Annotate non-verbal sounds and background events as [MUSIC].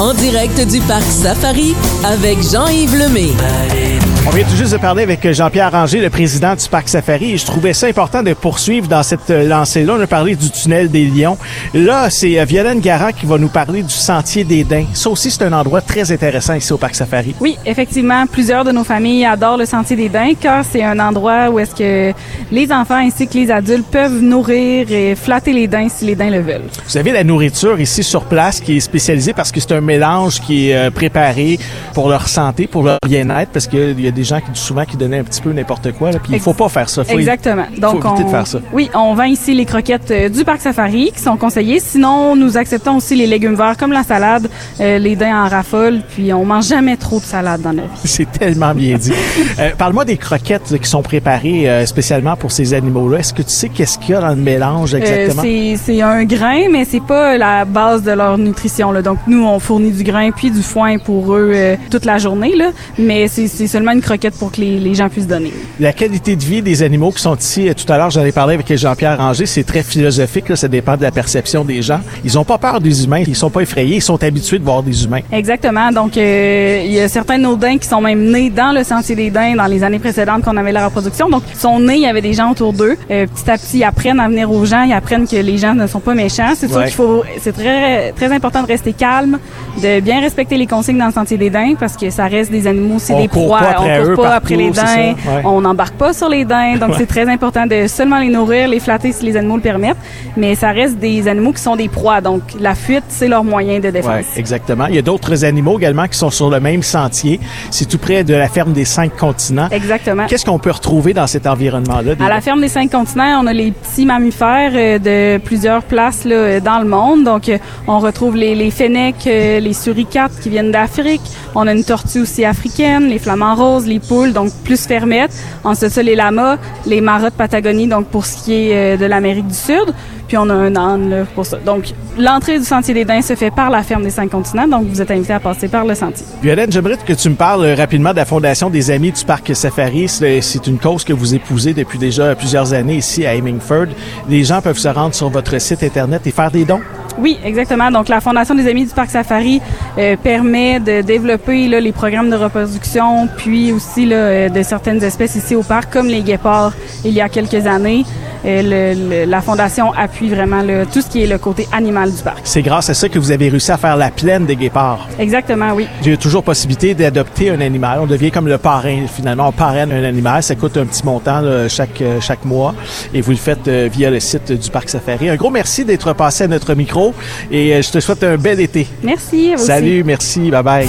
en direct du parc Safari avec Jean-Yves Lemay. On vient tout juste de parler avec Jean-Pierre Ranger, le président du Parc Safari, et je trouvais ça important de poursuivre dans cette euh, lancée-là. On a parlé du tunnel des Lions. Là, c'est euh, Violaine Garant qui va nous parler du Sentier des Daims. Ça aussi, c'est un endroit très intéressant ici au Parc Safari. Oui, effectivement, plusieurs de nos familles adorent le Sentier des Daims car c'est un endroit où est-ce que les enfants ainsi que les adultes peuvent nourrir et flatter les daims si les daims le veulent. Vous avez la nourriture ici sur place qui est spécialisée parce que c'est un mélange qui est euh, préparé pour leur santé, pour leur bien-être, parce y a des gens qui souvent qui donnaient un petit peu n'importe quoi. Là, puis il faut pas faire ça. Faut Exactement. Donc, faut éviter on, de faire ça. Oui, on vend ici les croquettes euh, du parc Safari qui sont conseillées. Sinon, nous acceptons aussi les légumes verts comme la salade, euh, les daims en raffole. Puis on mange jamais trop de salade dans la vie. [LAUGHS] C'est tellement bien dit. euh, Parle-moi des croquettes qui sont préparées spécialement pour ces animaux-là. Est-ce que tu sais qu'est-ce qu'il y a dans le mélange exactement? C'est un grain, mais c'est pas la base de leur nutrition. Là. Donc nous, on fournit du grain puis du foin pour eux toute la journée. Là. Mais c'est seulement une croquette pour que les, les gens puissent donner. La qualité de vie des animaux qui sont ici, euh, tout à l'heure, j'en ai parlé avec Jean-Pierre Ranger, c'est très philosophique, là, ça dépend de la perception des gens. Ils ont pas peur des humains, ils sont pas effrayés, ils sont habitués de voir des humains. Exactement. Donc, euh, il y a certains de nos daims qui sont même nés dans le sentier des daims dans les années précédentes qu'on avait la reproduction. Donc, ils sont nés, il y avait des gens autour d'eux. Euh, petit à petit, ils apprennent à venir aux gens, ils apprennent que les gens ne sont pas méchants. C'est sûr Ouais. qu'il faut, c'est très, très important de rester calme, de bien respecter les consignes dans le sentier des daims parce que ça reste des animaux, c'est des proies. Eux pas partout, après les daims. Ouais. On n'embarque pas sur les daims. Donc, c'est très important de seulement les nourrir, les flatter si les animaux le permettent. Mais ça reste des animaux qui sont des proies. Donc, la fuite, c'est leur moyen de défense. Ouais, exactement. Il y a d'autres animaux également qui sont sur le même sentier. C'est tout près de la ferme des cinq continents. Exactement. Qu'est-ce qu'on peut retrouver dans cet environnement-là? À la ferme des cinq continents, on a les petits mammifères euh, de plusieurs places là, euh, dans le monde. Donc, euh, on retrouve les, les fennecs, les suricates qui viennent d'Afrique. On a une tortue aussi africaine, les flamants roses, les poules, donc plus fermettes. Ensuite, ça, les lamas, les maras de Patagonie, donc pour ce qui est euh, de l'Amérique du Sud. Puis on a un âne là, pour ça. Donc, l'entrée du sentier des daims se fait par la ferme des cinq continents. Donc, vous êtes invité à passer par le sentier. Violaine, j'aimerais que tu me parles euh, rapidement de la Fondation des Amis du Parc Safari. C'est c'est une cause que vous épousez depuis déjà plusieurs années ici à Hemingford. Les gens peuvent se rendre sur votre site Internet et faire des dons. Oui, exactement. Donc, la Fondation des Amis du Parc Safari euh, permet de développer là, les programmes de reproduction, puis aussi là, euh, de certaines espèces ici au parc, comme les guépards il y a quelques années. Le- le- la Fondation appuie vraiment tout ce qui est le côté animal du parc. C'est grâce à ça que vous avez réussi à faire la plaine des guépards. Exactement, oui. Il y a toujours possibilité d'adopter un animal. On devient comme le parrain, finalement. On parraine un animal. Ça coûte un petit montant là, chaque, euh, chaque mois. Et vous le faites euh, via le site du Parc Safari. Un gros merci d'être passé à notre micro. Et euh, je te souhaite un bel été. Merci. à vous aussi. Salut, merci, bye bye.